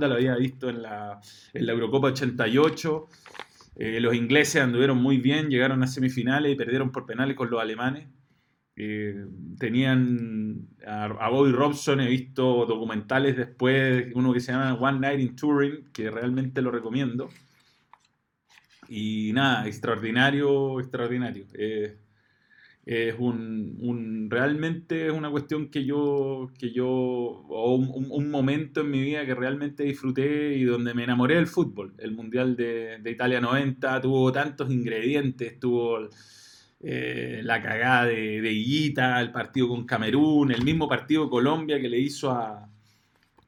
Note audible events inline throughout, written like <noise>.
lo había visto en la, en la Eurocopa 88. Eh, los ingleses anduvieron muy bien, llegaron a semifinales y perdieron por penales con los alemanes. Eh, tenían a, Bobby Robson, he visto documentales después, uno que se llama One Night in Turing, que realmente lo recomiendo. Y nada, extraordinario, extraordinario. Eh, es un, realmente es una cuestión que yo, que yo o un, momento en mi vida que realmente disfruté y donde me enamoré del fútbol. El Mundial de, Italia 90 tuvo tantos ingredientes, tuvo eh, la cagada de, de el partido con Camerún, el mismo partido Colombia que le hizo a,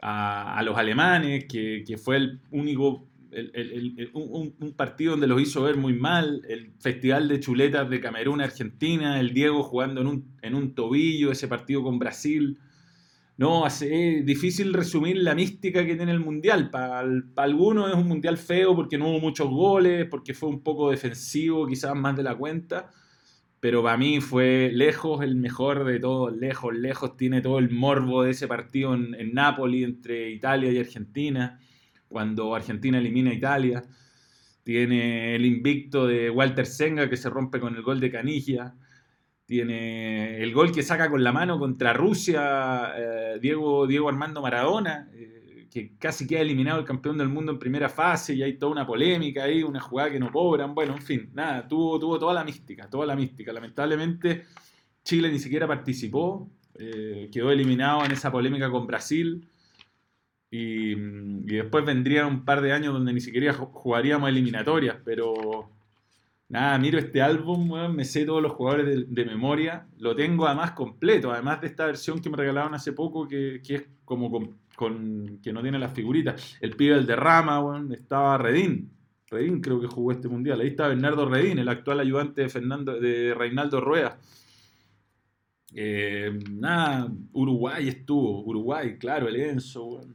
a, los alemanes, que, que fue el único un, partido donde los hizo ver muy mal, el Festival de Chuletas de Camerún, Argentina, el Diego jugando en un, en un tobillo, ese partido con Brasil. No, es difícil resumir la mística que tiene el Mundial. Para, algunos es un Mundial feo porque no hubo muchos goles, porque fue un poco defensivo, quizás más de la cuenta. Pero para mí fue lejos el mejor de todos, lejos, lejos. Tiene todo el morbo de ese partido en, en Nápoles entre Italia y Argentina cuando Argentina elimina a Italia. Tiene el invicto de Walter Senga que se rompe con el gol de Canilla. Tiene el gol que saca con la mano contra Rusia eh, Diego, Diego Armando Maradona, eh, que casi queda eliminado el campeón del mundo en primera fase y hay toda una polémica ahí, una jugada que no cobran. Bueno, en fin, nada, tuvo, tuvo toda la mística, toda la mística. Lamentablemente Chile ni siquiera participó, eh, quedó eliminado en esa polémica con Brasil. Y, después vendrían un par de años donde ni siquiera jugaríamos eliminatorias, pero nada, miro este álbum, me sé todos los jugadores de, memoria, lo tengo además completo, además de esta versión que me regalaron hace poco, que, es como con, que no tiene las figuritas. El pibe del derrama, bueno, estaba Redín, Redín creo que jugó este mundial, ahí está Bernardo Redín, el actual ayudante de, Fernando, de Reinaldo Rueda. Eh, nada, Uruguay estuvo, Uruguay, claro, el Enzo, bueno.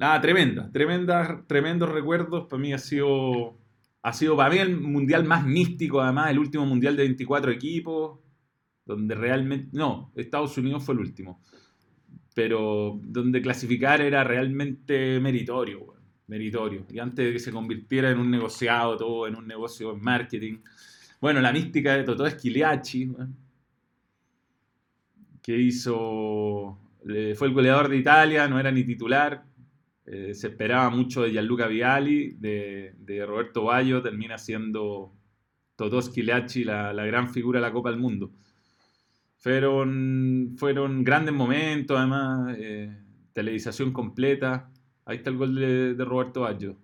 Nada, tremenda, tremenda, tremendos recuerdos. Para mí ha sido, ha sido para mí el mundial más místico, además, el último mundial de 24 equipos, donde realmente, no, Estados Unidos fue el último, pero donde clasificar era realmente meritorio, meritorio. Y antes de que se convirtiera en un negociado, todo en un negocio de marketing. Bueno, la mística de Totó Esquiliachi, que hizo, fue el goleador de Italia, no era ni titular, eh, se esperaba mucho de Gianluca Viali, de, Roberto Bayo, termina siendo Totò Schilacci la, gran figura de la Copa del Mundo. Fueron, fueron grandes momentos, además, eh, televisación completa. Ahí está el gol de, Roberto Bayo.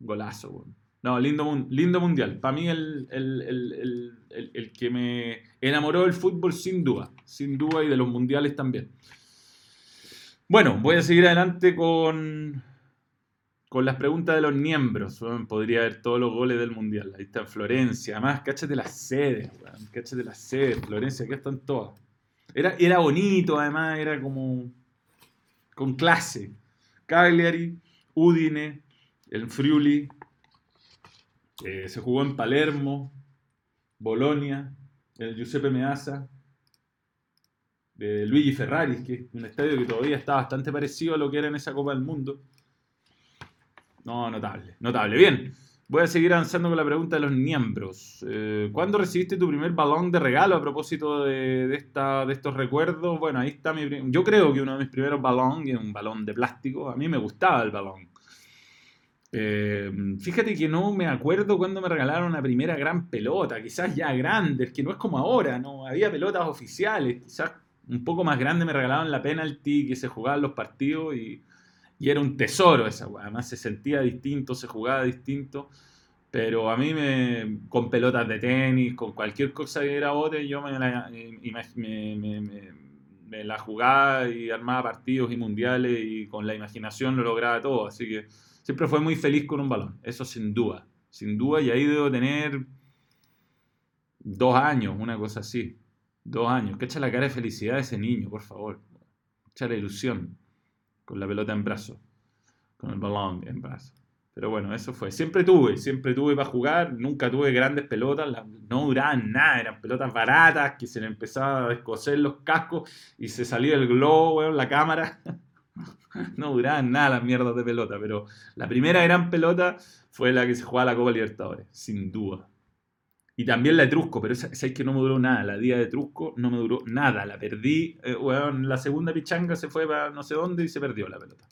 Golazo, No, lindo, lindo mundial. Para mí el, el, que me enamoró del fútbol sin duda, sin duda y de los mundiales también. Bueno, voy a seguir adelante con, con las preguntas de los miembros. podría haber todos los goles del Mundial. Ahí está en Florencia. Además, cáchate las sedes. Cáchate las sedes. Florencia, aquí están todas. Era, era bonito, además, era como con clase. Cagliari, Udine, el Friuli. Eh, se jugó en Palermo, Bolonia, el Giuseppe Meazza Luigi Ferrari, que es un estadio que todavía está bastante parecido a lo que era en esa Copa del Mundo. No, notable, notable. Bien, voy a seguir avanzando con la pregunta de los miembros. Eh, ¿Cuándo recibiste tu primer balón de regalo a propósito de, esta, de estos recuerdos? Bueno, ahí está mi... Yo creo que uno de mis primeros balones, un balón de plástico, a mí me gustaba el balón. Eh, fíjate que no me acuerdo cuando me regalaron la primera gran pelota, quizás ya grande, que no es como ahora, ¿no? Había pelotas oficiales, quizás un poco más grande me regalaban la penalty que se jugaban los partidos y, era un tesoro esa Además se sentía distinto, se jugaba distinto. Pero a mí me, con pelotas de tenis, con cualquier cosa que era bote, yo me la, me, la jugaba y armaba partidos y mundiales y con la imaginación lo lograba todo. Así que siempre fue muy feliz con un balón, eso sin duda. Sin duda, y ahí debo tener dos años, una cosa así. Dos años. Que echa la cara de felicidad de ese niño, por favor. Echa la ilusión. Con la pelota en brazo. Con el balón en brazo. Pero bueno, eso fue. Siempre tuve, siempre tuve para jugar. Nunca tuve grandes pelotas. No duraban nada. Eran pelotas baratas que se le empezaba a descoser los cascos y se salía el globo, en la cámara. <laughs> no duraban nada las mierdas de pelota, pero la primera gran pelota fue la que se jugaba la Copa Libertadores, sin duda. Y también la de Trusco, pero esa, es que no me duró nada. La día de Trusco no me duró nada. La perdí. Eh, la segunda pichanga se fue para no sé dónde y se perdió la pelota.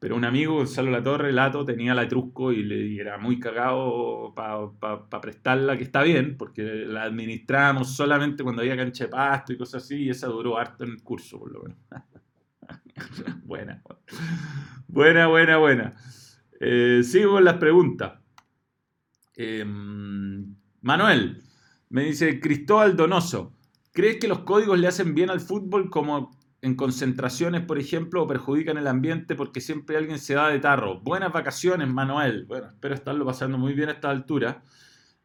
Pero un amigo, Gonzalo Latorre, Lato, tenía la Etrusco y, le, era muy cagado para prestarla, que está bien, porque la administrábamos solamente cuando había cancha de pasto y cosas así, y esa duró harto en el curso, por lo menos. <laughs> buena, buena, buena, buena. Eh, sigo con las preguntas. Em, Manuel, me dice Cristóbal Donoso, ¿crees que los códigos le hacen bien al fútbol como en concentraciones, por ejemplo, o perjudican el ambiente porque siempre alguien se da de tarro? Buenas vacaciones, Manuel. Bueno, espero estarlo pasando muy bien a esta altura.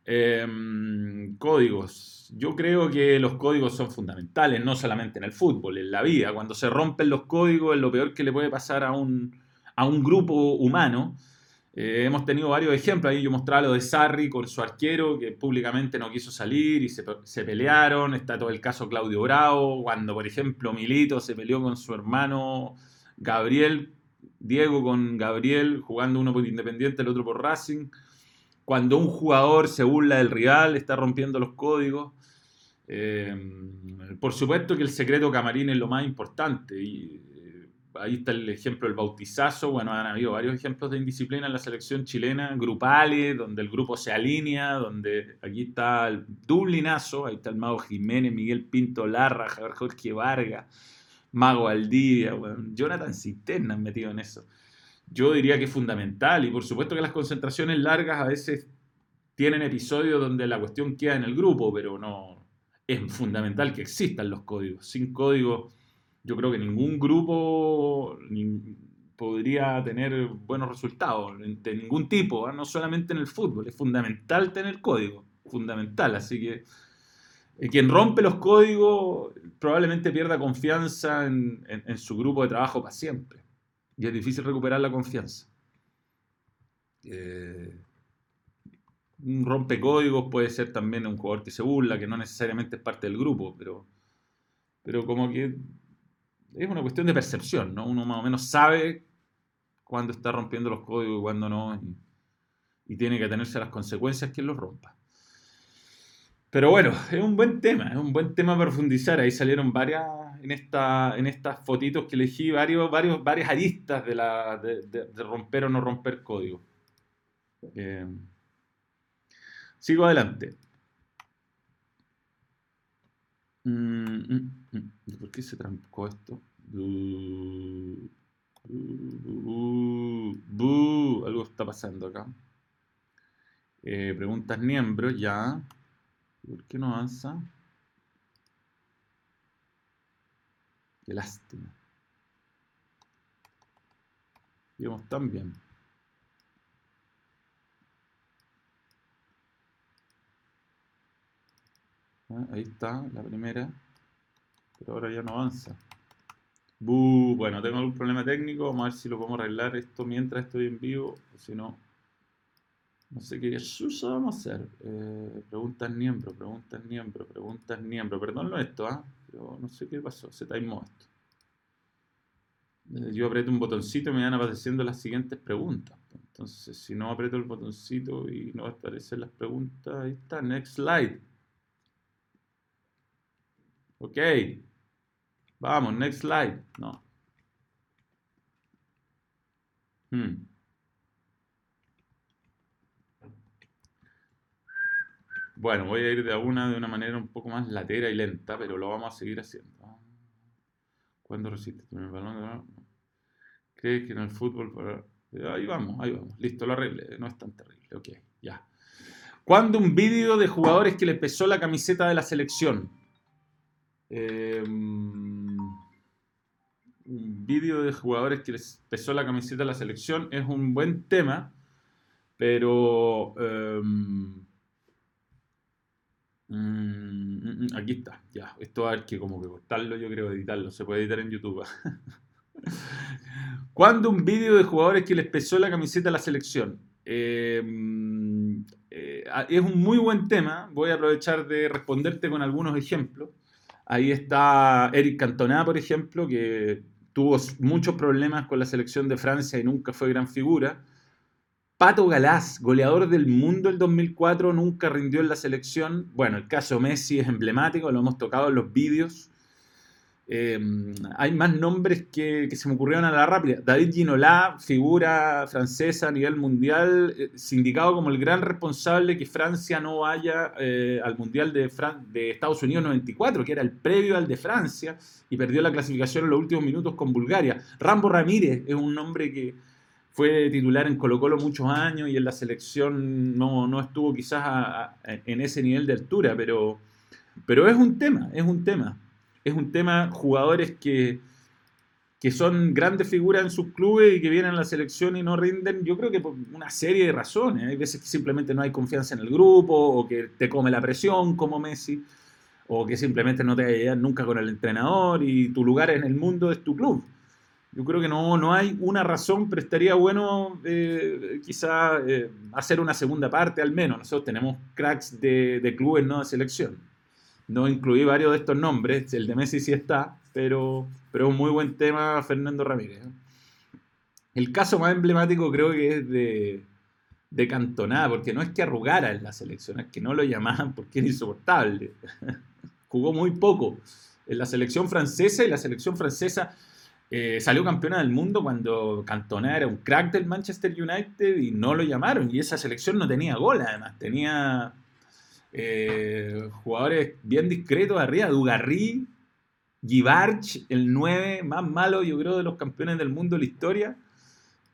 Em, códigos. Yo creo que los códigos son fundamentales, no solamente en el fútbol, en la vida. Cuando se rompen los códigos es lo peor que le puede pasar a un, a un grupo humano. Eh, hemos tenido varios ejemplos. Ahí yo mostraba lo de Sarri con su arquero, que públicamente no quiso salir y se, pelearon. Está todo el caso Claudio Bravo, cuando, por ejemplo, Milito se peleó con su hermano Gabriel, Diego con Gabriel, jugando uno por Independiente, el otro por Racing. Cuando un jugador se burla del rival, está rompiendo los códigos. Eh, por supuesto que el secreto camarín es lo más importante. Ahí está el ejemplo del bautizazo, bueno, han habido varios ejemplos de indisciplina en la selección chilena, grupales, donde el grupo se alinea, donde aquí está el Dublinazo, ahí está el Mago Jiménez, Miguel Pinto Larra, Jorge Vargas, Mago Aldivia, bueno, Jonathan Cisterna metido en eso. Yo diría que es fundamental y por supuesto que las concentraciones largas a veces tienen episodios donde la cuestión queda en el grupo, pero no es fundamental que existan los códigos. Sin códigos yo creo que ningún grupo podría tener buenos resultados de ningún tipo, ¿ah? no solamente en el fútbol, es fundamental tener código, fundamental, así que eh, quien rompe los códigos probablemente pierda confianza en, su grupo de trabajo para siempre, y es difícil recuperar la confianza. Eh, un rompecódigos puede ser también un jugador que se burla, que no necesariamente es parte del grupo, pero, pero como que es una cuestión de percepción, ¿no? Uno más o menos sabe cuándo está rompiendo los códigos y cuándo no, y, tiene que tenerse a las consecuencias que los rompa. Pero bueno, es un buen tema, es un buen tema para profundizar. Ahí salieron varias, en, esta, en estas fotitos que elegí, varios, varios, varias aristas de, la, de, romper o no romper código. Eh, sigo adelante. Mm, mm, mm. ¿Por qué se trancó esto? algo está pasando acá. Eh, preguntas miembros, ya. ¿Por qué no avanza? Qué lástima. Digamos tan bien. Ah, ahí está, la primera. Pero ahora ya no avanza. bueno, tengo algún problema técnico. Vamos a ver si lo podemos arreglar esto mientras estoy en vivo. si no, no sé qué vamos a hacer. Eh, preguntas miembro, preguntas miembro, preguntas miembro. Perdón esto, ¿ah? Pero no sé qué pasó. Se timó esto. Eh, yo aprieto un botoncito y me van apareciendo las siguientes preguntas. Entonces, si no aprieto el botoncito y no aparecen las preguntas, ahí está, next slide. Ok. Vamos, next slide. No. Hmm. Bueno, voy a ir de una de una manera un poco más latera y lenta, pero lo vamos a seguir haciendo. ¿Cuándo resiste el balón? ¿Crees que en el fútbol... Ahí vamos, ahí vamos. Listo, lo arreglé. No es tan terrible. Ok, ya. ¿Cuándo un vídeo de jugadores que le pesó la camiseta de la selección? Un vídeo de jugadores que les pesó la camiseta a la selección es un buen tema, pero em, mm, aquí está, ya, esto haber que como que cortarlo, yo creo, editarlo, se puede editar en YouTube. <laughs> ¿Cuándo un vídeo de jugadores que les pesó la camiseta a la selección? Em, eh, es un muy buen tema, voy a aprovechar de responderte con algunos ejemplos. Ahí está Eric Cantona, por ejemplo, que tuvo muchos problemas con la selección de Francia y nunca fue gran figura. Pato Galás, goleador del mundo el 2004, nunca rindió en la selección. Bueno, el caso Messi es emblemático, lo hemos tocado en los vídeos. Em, hay más nombres que, se me ocurrieron a la rápida. David Ginola, figura francesa a nivel mundial, eh, sindicado como el gran responsable que Francia no vaya eh, al Mundial de, de, Estados Unidos 94, que era el previo al de Francia, y perdió la clasificación en los últimos minutos con Bulgaria. Rambo Ramírez es un nombre que fue titular en Colo Colo muchos años y en la selección no, no estuvo quizás en ese nivel de altura, pero, pero es un tema, es un tema es un tema jugadores que, que son grandes figuras en sus clubes y que vienen a la selección y no rinden, yo creo que por una serie de razones. Hay veces que simplemente no hay confianza en el grupo, o que te come la presión como Messi, o que simplemente no te llegar nunca con el entrenador y tu lugar en el mundo es tu club. Yo creo que no, no hay una razón, pero estaría bueno eh, quizá eh, hacer una segunda parte al menos. Nosotros tenemos cracks de, de clubes, no de selección. No incluí varios de estos nombres, el de Messi sí está, pero, pero un muy buen tema Fernando Ramírez. El caso más emblemático creo que es de, de Cantona, porque no es que arrugara en la selección, es que no lo llamaban porque era insoportable. <laughs> Jugó muy poco en la selección francesa y la selección francesa eh, salió campeona del mundo cuando Cantona era un crack del Manchester United y no lo llamaron. Y esa selección no tenía gol, además. Tenía eh, jugadores bien discretos arriba, Dugarry, Givarch, el 9 más malo, yo creo, de los campeones del mundo de la historia.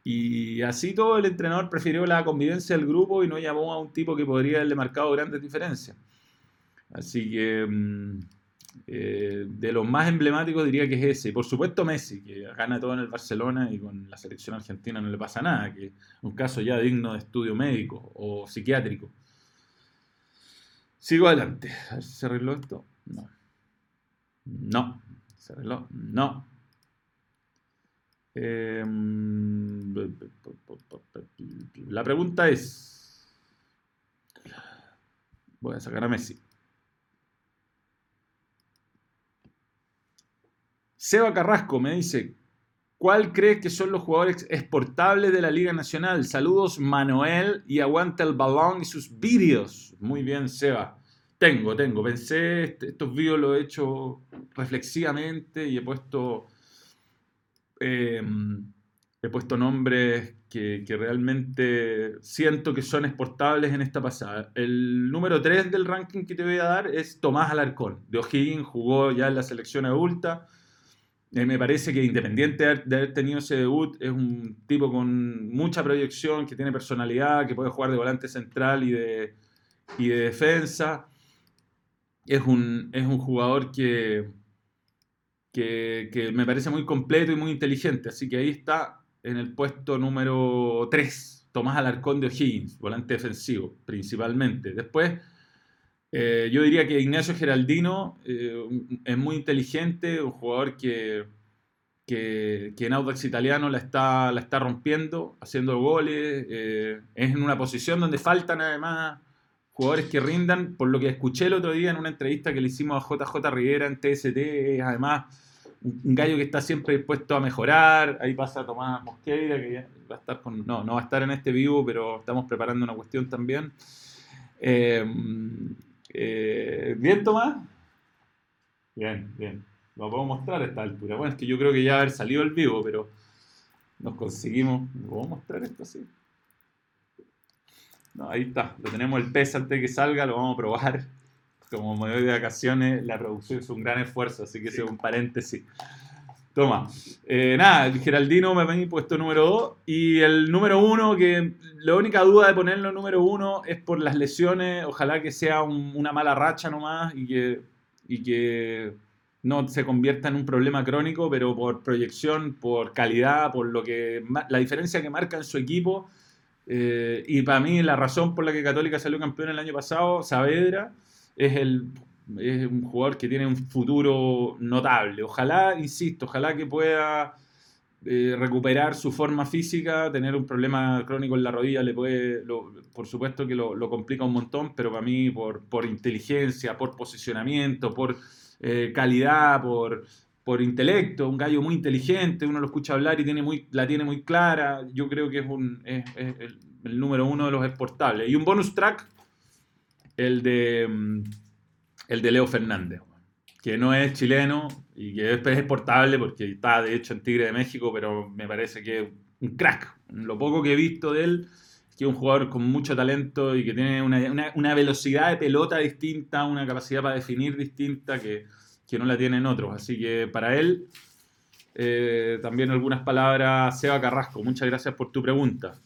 Y así todo el entrenador prefirió la convivencia del grupo y no llamó a un tipo que podría haberle marcado grandes diferencias. Así que mm, eh, de los más emblemáticos diría que es ese. Por supuesto Messi, que gana todo en el Barcelona y con la selección argentina no le pasa nada, que es un caso ya digno de estudio médico o psiquiátrico. Sigo adelante. A ver si se arregló esto. No. No. Se arregló. No. Em, la pregunta es. Voy a sacar a Messi. Seba Carrasco me dice, ¿cuál crees que son los jugadores exportables de la Liga Nacional? Saludos Manuel y aguanta el balón y sus vídeos. Muy bien, Seba. Tengo, tengo. Pensé, este, estos vídeos los he hecho reflexivamente y he puesto, em, he puesto nombres que, realmente siento que son exportables en esta pasada. El número 3 del ranking que te voy a dar es Tomás Alarcón. De O'Higgins jugó ya en la selección adulta. Eh, me parece que independiente de haber tenido ese debut, es un tipo con mucha proyección, que tiene personalidad, que puede jugar de volante central y de, y de defensa es un, es un jugador que, que, me parece muy completo y muy inteligente. Así que ahí está en el puesto número 3, Tomás Alarcón de O'Higgins, volante defensivo principalmente. Después, eh, yo diría que Ignacio Geraldino eh, es muy inteligente, un jugador que, que, en Audax Italiano la está, la está rompiendo, haciendo goles, eh, es en una posición donde faltan además jugadores que rindan, por lo que escuché el otro día en una entrevista que le hicimos a JJ Rivera en TST, es además un gallo que está siempre dispuesto a mejorar, ahí pasa Tomás Mosqueira, que va a estar con, no, no va a estar en este vivo, pero estamos preparando una cuestión también. Eh, eh, ¿Bien, Tomás? Bien, bien. Lo puedo mostrar a esta altura. Bueno, es que yo creo que ya haber salido el vivo, pero nos conseguimos. ¿Lo puedo mostrar esto así? ahí está, lo tenemos el pez antes de que salga, lo vamos a probar. Como me voy de vacaciones, la producción es un gran esfuerzo, así que es un paréntesis. Toma. Eh, nada, el Geraldino me ha puesto número 2. Y el número 1, que la única duda de ponerlo número 1 es por las lesiones. Ojalá que sea una mala racha nomás y que, y que no se convierta en un problema crónico, pero por proyección, por calidad, por lo que la diferencia que marca en su equipo eh, y para mí la razón por la que Católica salió campeón el año pasado, Saavedra, es, el, es un jugador que tiene un futuro notable. Ojalá, insisto, ojalá que pueda eh, recuperar su forma física, tener un problema crónico en la rodilla, le puede, por supuesto que lo, complica un montón, pero para mí por, por inteligencia, por posicionamiento, por eh, calidad, por por intelecto, un gallo muy inteligente, uno lo escucha hablar y tiene muy, la tiene muy clara. Yo creo que es, un, es, el, el, número uno de los exportables. Y un bonus track, el de, mm, el de Leo Fernández, que no es chileno y que es exportable porque está de hecho en Tigre de México, pero me parece que es un crack. Lo poco que he visto de él que es un jugador con mucho talento y que tiene una, una, velocidad de pelota distinta, una capacidad para definir distinta que, que no la tienen otros. Así que para él, eh, también algunas palabras, Seba Carrasco, muchas gracias por tu pregunta.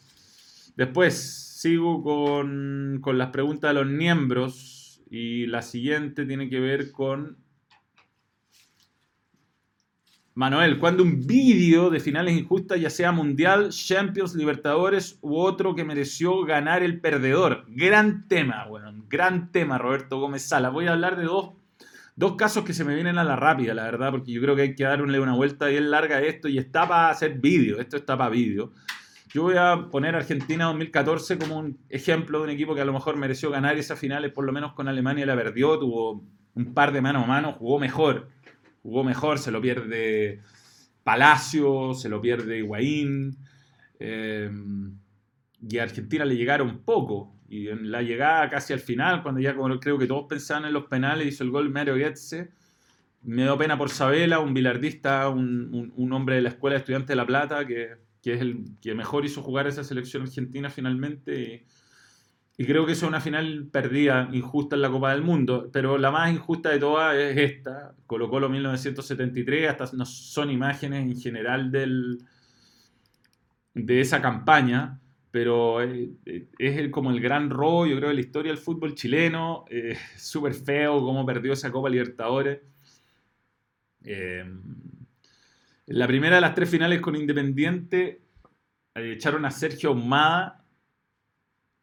Después sigo con, con las preguntas de los miembros y la siguiente tiene que ver con Manuel, cuando un vídeo de finales injustas, ya sea Mundial, Champions, Libertadores u otro que mereció ganar el perdedor? Gran tema, bueno, gran tema, Roberto Gómez Sala. Voy a hablar de dos, dos casos que se me vienen a la rápida, la verdad, porque yo creo que hay que darle una vuelta bien larga a esto y está para hacer vídeo, esto está para vídeo. Yo voy a poner Argentina 2014 como un ejemplo de un equipo que a lo mejor mereció ganar esas finales, por lo menos con Alemania la perdió, tuvo un par de mano a mano, jugó mejor jugó mejor, se lo pierde Palacio, se lo pierde Higuaín. Em, y a Argentina le llegaron poco. Y en la llegada casi al final, cuando ya como creo que todos pensaban en los penales, hizo el gol Mario Goetze. Me dio pena por Sabela, un bilardista, un, un, hombre de la Escuela de Estudiantes de La Plata, que, que, es el que mejor hizo jugar esa selección argentina finalmente. Y, creo que eso es una final perdida, injusta en la Copa del Mundo. Pero la más injusta de todas es esta. Colo Colo 1973, hasta no son imágenes en general del, de esa campaña. Pero es, es como el gran robo, yo creo, de la historia del fútbol chileno. Eh, <laughs> Súper feo cómo perdió esa Copa Libertadores. Eh, la primera de las tres finales con Independiente echaron a Sergio Ahumada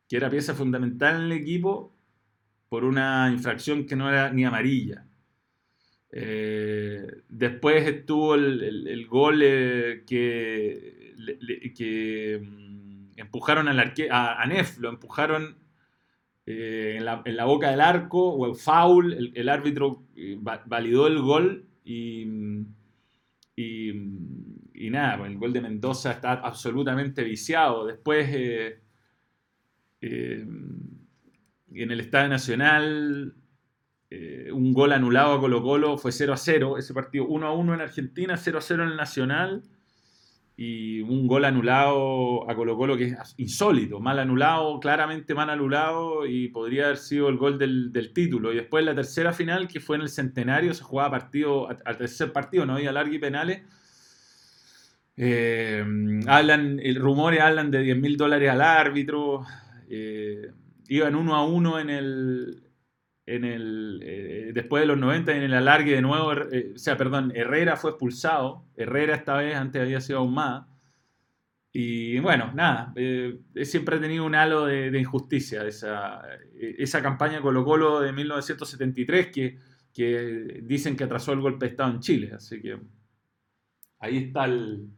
que era pieza fundamental en el equipo, por una infracción que no era ni amarilla. Eh, después estuvo el, gol eh, que, mm, empujaron al a, a, Nef, lo empujaron eh, en, la, boca del arco, o el foul, el, árbitro validó el gol y, y, y, nada, el gol de Mendoza está absolutamente viciado. Después eh, en el Estadio Nacional, eh, un gol anulado a Colo Colo fue 0 a 0. Ese partido 1 a 1 en Argentina, 0 a 0 en el Nacional. Y un gol anulado a Colo Colo que es insólito, mal anulado, claramente mal anulado y podría haber sido el gol del, título. Y después la tercera final, que fue en el Centenario, se jugaba partido, al tercer partido, no había larga y penales. Eh, hablan, rumores hablan de 10 mil dólares al árbitro, eh, iban uno a uno en el, en el eh, después de los 90 en el alargue de nuevo, eh, o sea, perdón, Herrera fue expulsado, Herrera esta vez antes había sido más. Y bueno, nada, siempre ha tenido un halo de, injusticia esa, esa campaña Colo Colo de 1973 que, que dicen que atrasó el golpe de Estado en Chile. Así que ahí está el,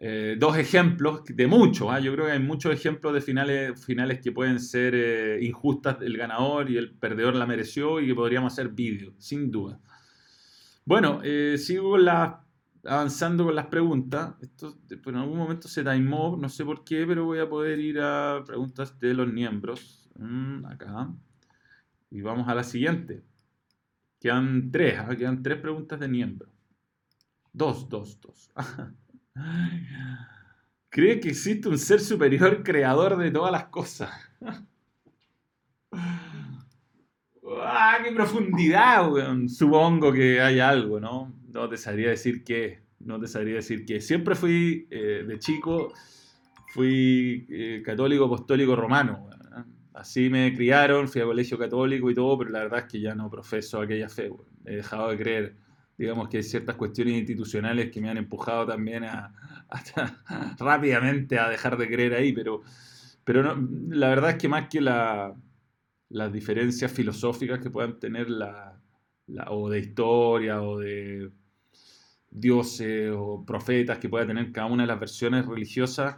eh, dos ejemplos de muchos. ¿ah? Yo creo que hay muchos ejemplos de finales, finales que pueden ser eh, injustas. El ganador y el perdedor la mereció y que podríamos hacer vídeo, sin duda. Bueno, eh, sigo avanzando con las preguntas. Esto en algún momento se timó, no sé por qué, pero voy a poder ir a preguntas de los miembros. Mm, acá. Y vamos a la siguiente. Quedan tres, ¿ah? quedan tres preguntas de miembros. Dos, dos, dos. <laughs> Cree que existe un ser superior creador de todas las cosas. ¡Ah, qué profundidad, Supongo que hay algo, ¿no? No te sabría decir qué. No te sabría decir qué. Siempre fui, eh, de chico, fui eh, católico apostólico romano. Así me criaron, fui a colegio católico y todo, pero la verdad es que ya no profeso aquella fe. He dejado de creer digamos que hay ciertas cuestiones institucionales que me han empujado también a, <laughs> rápidamente a dejar de creer ahí, pero, pero no, la verdad es que más que la, las diferencias filosóficas que puedan tener la, o de historia o de dioses o profetas que pueda tener cada una de las versiones religiosas,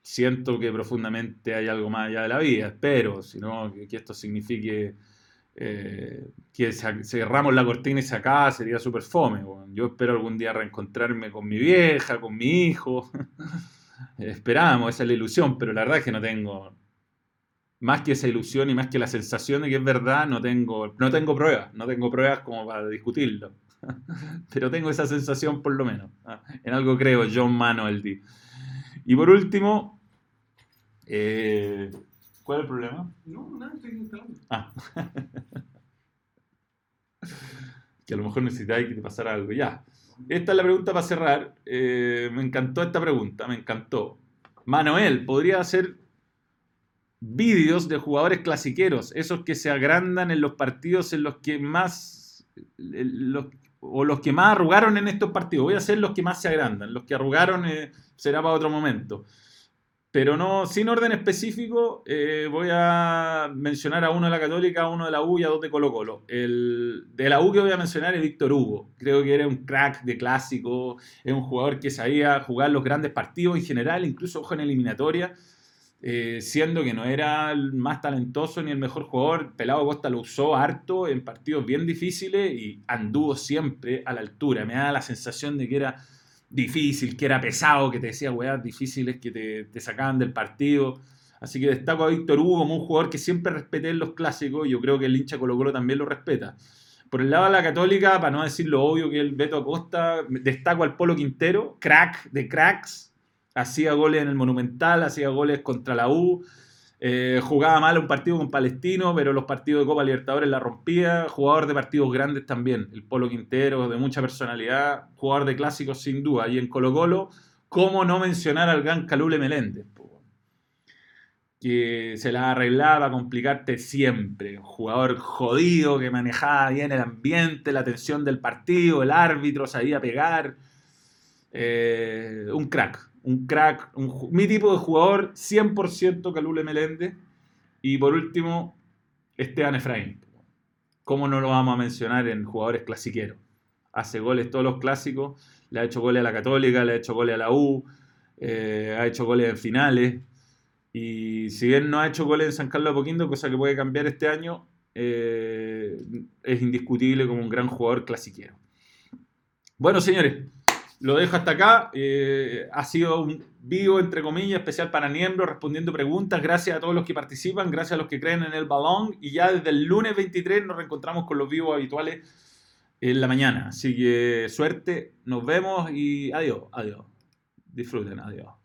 siento que profundamente hay algo más allá de la vida. Espero, sino que, que esto signifique eh, que cerramos la cortina y se acaba, sería súper fome. Yo espero algún día reencontrarme con mi vieja, con mi hijo. <laughs> Esperamos, esa es la ilusión, pero la verdad es que no tengo, más que esa ilusión y más que la sensación de que es verdad, no tengo, no tengo pruebas, no tengo pruebas como para discutirlo. <laughs> pero tengo esa sensación por lo menos. ¿ah? En algo creo, John Manuel. Y por último, eh, ¿cuál es el problema? No, nada, estoy instalando. Ah. <laughs> que a lo mejor necesitáis que te pasara algo. Ya. Esta es la pregunta para cerrar. Eh, me encantó esta pregunta, me encantó. Manuel, ¿podría hacer vídeos de jugadores clasiqueros? Esos que se agrandan en los partidos en los que más... o los que más arrugaron en estos partidos. Voy a hacer los que más se agrandan. Los que arrugaron eh, será para otro momento. Pero no, sin orden específico, eh, voy a mencionar a uno de la Católica, a uno de la U y a dos de Colo Colo. El de la U que voy a mencionar es Víctor Hugo. Creo que era un crack de clásico, es un jugador que sabía jugar los grandes partidos en general, incluso ojo en eliminatoria, eh, siendo que no era el más talentoso ni el mejor jugador. Pelado Costa lo usó harto en partidos bien difíciles y anduvo siempre a la altura. Me da la sensación de que era difícil, que era pesado, que te decía weas difíciles que te, te sacaban del partido. Así que destaco a Víctor Hugo como un jugador que siempre respeté en los clásicos. Yo creo que el hincha Colo Colo también lo respeta. Por el lado de la Católica, para no decir lo obvio que el Beto Acosta, destaco al Polo Quintero, crack de cracks. Hacía goles en el Monumental, hacía goles contra la U. Eh, jugaba mal un partido con Palestino, pero los partidos de Copa Libertadores la rompía. Jugador de partidos grandes también. El Polo Quintero, de mucha personalidad. Jugador de clásicos sin duda. Y en Colo Colo, ¿cómo no mencionar al gran Calule Meléndez? Que se la arreglaba a complicarte siempre. Jugador jodido que manejaba bien el ambiente, la tensión del partido, el árbitro sabía pegar. Eh, un crack un crack, mi tipo de jugador, 100% Calule Meléndez. Y por último, Esteban Efraín. ¿Cómo no lo vamos a mencionar en jugadores clasiqueros? Hace goles todos los clásicos, le ha hecho goles a la Católica, le ha hecho goles a la U, eh, ha hecho goles en finales. Y si bien no ha hecho goles en San Carlos de Poquindo, cosa que puede cambiar este año, eh, es indiscutible como un gran jugador clasiquero. Bueno, señores, lo dejo hasta acá. Eh, ha sido un vivo, entre comillas, especial para miembros, respondiendo preguntas. Gracias a todos los que participan, gracias a los que creen en el balón. Y ya desde el lunes 23 nos reencontramos con los vivos habituales en la mañana. Así que suerte, nos vemos y adiós, adiós. Disfruten, adiós.